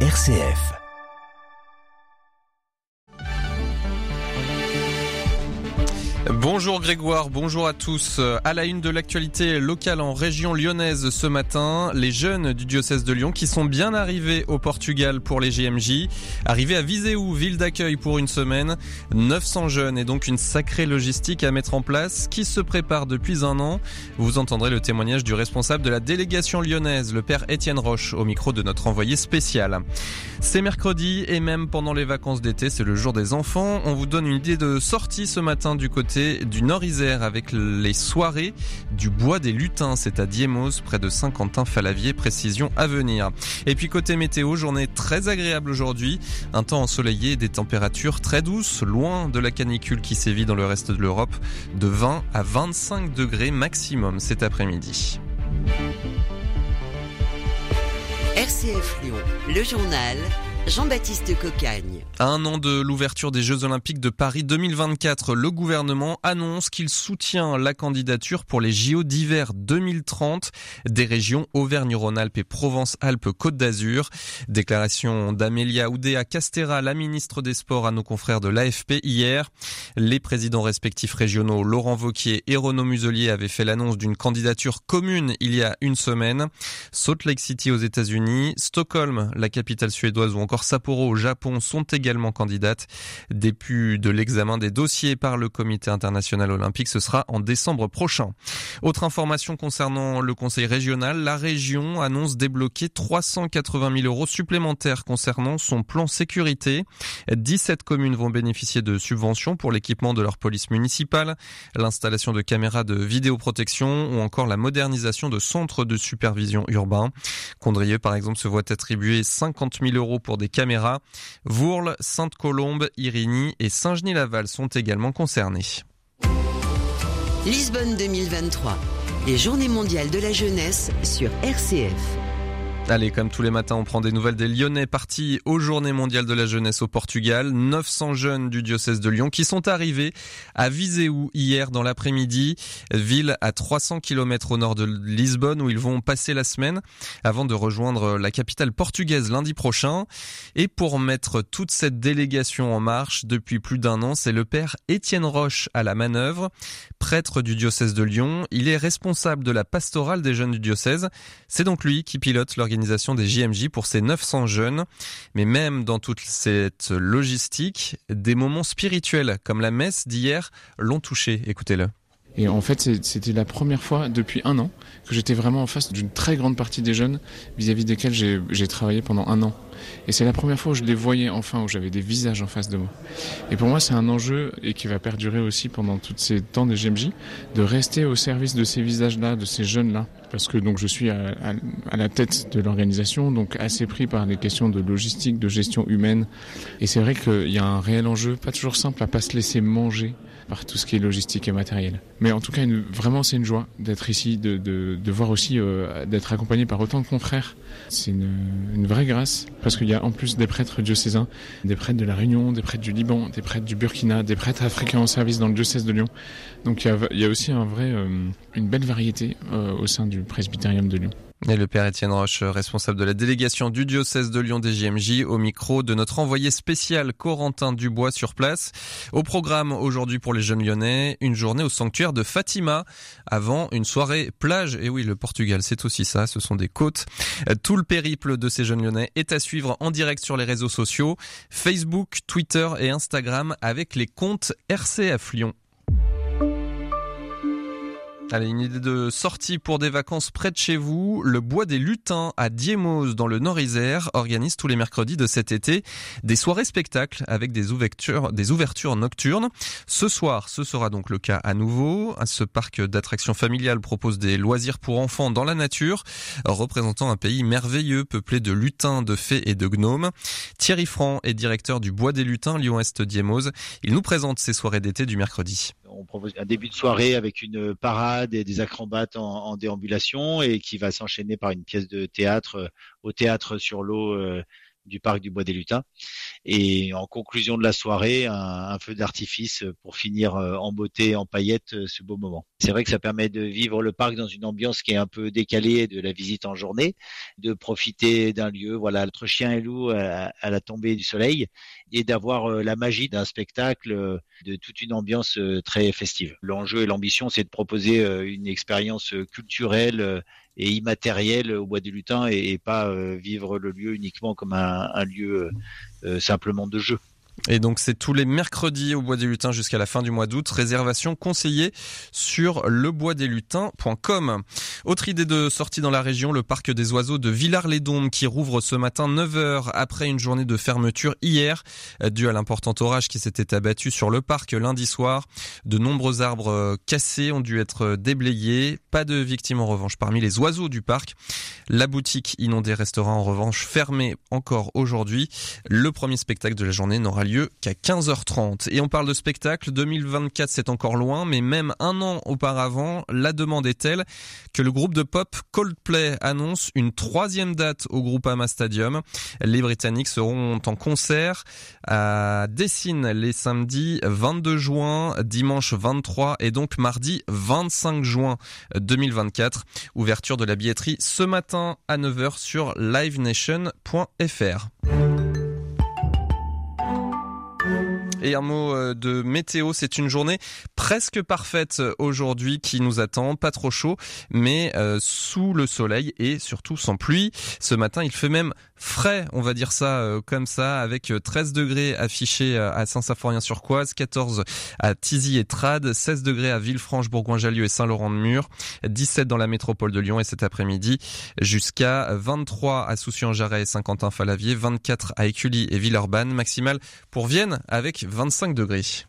RCF. Bonjour Grégoire, bonjour à tous. À la une de l'actualité locale en région lyonnaise ce matin, les jeunes du diocèse de Lyon qui sont bien arrivés au Portugal pour les GMJ, arrivés à Viseu, ville d'accueil pour une semaine. 900 jeunes et donc une sacrée logistique à mettre en place qui se prépare depuis un an. Vous entendrez le témoignage du responsable de la délégation lyonnaise, le père Étienne Roche, au micro de notre envoyé spécial. C'est mercredi et même pendant les vacances d'été, c'est le jour des enfants. On vous donne une idée de sortie ce matin du côté du Nord-Isère avec les soirées du Bois des Lutins. C'est à Diemos, près de Saint-Quentin-Falavier. Précision à venir. Et puis côté météo, journée très agréable aujourd'hui. Un temps ensoleillé, des températures très douces, loin de la canicule qui sévit dans le reste de l'Europe. De 20 à 25 degrés maximum cet après-midi. RCF Lyon, le journal Jean-Baptiste Cocagne. À un an de l'ouverture des Jeux Olympiques de Paris 2024, le gouvernement annonce qu'il soutient la candidature pour les JO d'hiver 2030 des régions Auvergne-Rhône-Alpes et Provence-Alpes-Côte d'Azur. Déclaration d'Amélia Oudéa Castera, la ministre des Sports, à nos confrères de l'AFP hier. Les présidents respectifs régionaux Laurent Vauquier et Renaud Muselier avaient fait l'annonce d'une candidature commune il y a une semaine. Salt Lake City aux États-Unis, Stockholm, la capitale suédoise ou encore Sapporo au Japon sont également candidates. Début de l'examen des dossiers par le comité international olympique, ce sera en décembre prochain. Autre information concernant le conseil régional, la région annonce débloquer 380 000 euros supplémentaires concernant son plan sécurité. 17 communes vont bénéficier de subventions pour l'équipement de leur police municipale, l'installation de caméras de vidéoprotection ou encore la modernisation de centres de supervision urbains. Condrieu, par exemple, se voit attribuer 50 000 euros pour des caméras. Vourles, Sainte-Colombe, Irigny et Saint-Genis-Laval sont également concernés. Lisbonne 2023, les Journées mondiales de la jeunesse sur RCF. Allez, comme tous les matins, on prend des nouvelles des Lyonnais partis aux Journées mondiales de la jeunesse au Portugal. 900 jeunes du diocèse de Lyon qui sont arrivés à Viseu hier dans l'après-midi, ville à 300 km au nord de Lisbonne où ils vont passer la semaine avant de rejoindre la capitale portugaise lundi prochain. Et pour mettre toute cette délégation en marche depuis plus d'un an, c'est le père Étienne Roche à la manœuvre, prêtre du diocèse de Lyon. Il est responsable de la pastorale des jeunes du diocèse. C'est donc lui qui pilote l'organisation des JMJ pour ces 900 jeunes. Mais même dans toute cette logistique, des moments spirituels comme la messe d'hier l'ont touché. Écoutez-le. Et en fait, c'était la première fois depuis un an que j'étais vraiment en face d'une très grande partie des jeunes vis-à-vis desquels j'ai travaillé pendant un an. Et c'est la première fois où je les voyais enfin, où j'avais des visages en face de moi. Et pour moi, c'est un enjeu et qui va perdurer aussi pendant tous ces temps des GMJ, de rester au service de ces visages-là, de ces jeunes-là. Parce que donc je suis à, la tête de l'organisation, donc assez pris par des questions de logistique, de gestion humaine. Et c'est vrai qu'il y a un réel enjeu, pas toujours simple, à pas se laisser manger par tout ce qui est logistique et matériel. Mais en tout cas, vraiment, c'est une joie d'être ici, de, voir aussi euh, d'être accompagné par autant de confrères. C'est une, vraie grâce qu'il y a en plus des prêtres diocésains, des prêtres de la Réunion, des prêtres du Liban, des prêtres du Burkina, des prêtres africains en service dans le diocèse de Lyon. Donc il y a, aussi euh, une belle variété euh, au sein du presbytérium de Lyon. Et le père Étienne Roche, responsable de la délégation du diocèse de Lyon des JMJ, au micro de notre envoyé spécial Corentin Dubois sur place. Au programme aujourd'hui pour les jeunes lyonnais, une journée au sanctuaire de Fatima avant une soirée plage. Et oui, le Portugal, c'est aussi ça, ce sont des côtes. Tout le périple de ces jeunes lyonnais est à suivre en direct sur les réseaux sociaux, Facebook, Twitter et Instagram avec les comptes RCF Lyon. Allez, une idée de sortie pour des vacances près de chez vous. Le Bois des Lutins à Diemos dans le Nord-Isère organise tous les mercredis de cet été des soirées spectacles avec des ouvertures, nocturnes. Ce soir, ce sera donc le cas à nouveau. Ce parc d'attractions familiales propose des loisirs pour enfants dans la nature, représentant un pays merveilleux peuplé de lutins, de fées et de gnomes. Thierry Franc est directeur du Bois des Lutins Lyon-Est Diemos. Il nous présente ces soirées d'été du mercredi on propose un début de soirée avec une parade et des acrobates en, en déambulation et qui va s'enchaîner par une pièce de théâtre euh, au théâtre sur l'eau euh, du parc du Bois des Lutins. Et en conclusion de la soirée, un, feu d'artifice pour finir en beauté, en paillettes, ce beau moment. C'est vrai que ça permet de vivre le parc dans une ambiance qui est un peu décalée de la visite en journée, de profiter d'un lieu, voilà, entre chien et loup à, la tombée du soleil, et d'avoir la magie d'un spectacle, de toute une ambiance très festive. L'enjeu et l'ambition, c'est de proposer une expérience culturelle et immatérielle au Bois des Lutins et, pas vivre le lieu uniquement comme un lieu simplement de jeu. Et donc c'est tous les mercredis au Bois des Lutins jusqu'à la fin du mois d'août. Réservation conseillée sur leboisdeslutins.com. Autre idée de sortie dans la région, le parc des oiseaux de Villars-les-Dômes qui rouvre ce matin 9h après une journée de fermeture hier due à l'important orage qui s'était abattu sur le parc lundi soir. De nombreux arbres cassés ont dû être déblayés. Pas de victimes en revanche parmi les oiseaux du parc. La boutique inondée restera en revanche fermée encore aujourd'hui. Le premier spectacle de la journée n'aura lieu qu'à 15h30. Et on parle de spectacle, 2024 c'est encore loin, mais même un an auparavant, la demande est telle que le groupe de pop Coldplay annonce une troisième date au Groupama Stadium. Les Britanniques seront en concert à Dessine les samedis 22 juin, dimanche 23 et donc mardi 25 juin 2024. Ouverture de la billetterie ce matin à 9h sur livenation.fr. Et un mot euh, de météo, c'est une journée presque parfaite aujourd'hui qui nous attend, pas trop chaud, mais euh, sous le soleil et surtout sans pluie. Ce matin, il fait même frais, on va dire ça euh, comme ça, avec 13 degrés affichés à Saint-Symphorien-sur-Coise, 14 à Tizy et Trade, 16 degrés à Villefranche, Bourgoin-Jallieu et Saint-Laurent-de-Mur, 17 dans la métropole de Lyon et cet après-midi jusqu'à 23 à Soucy-en-Jarret et Saint-Quentin-Falavier, 24 à Écully et Villeurbanne, maximale pour Vienne avec 25 degrés.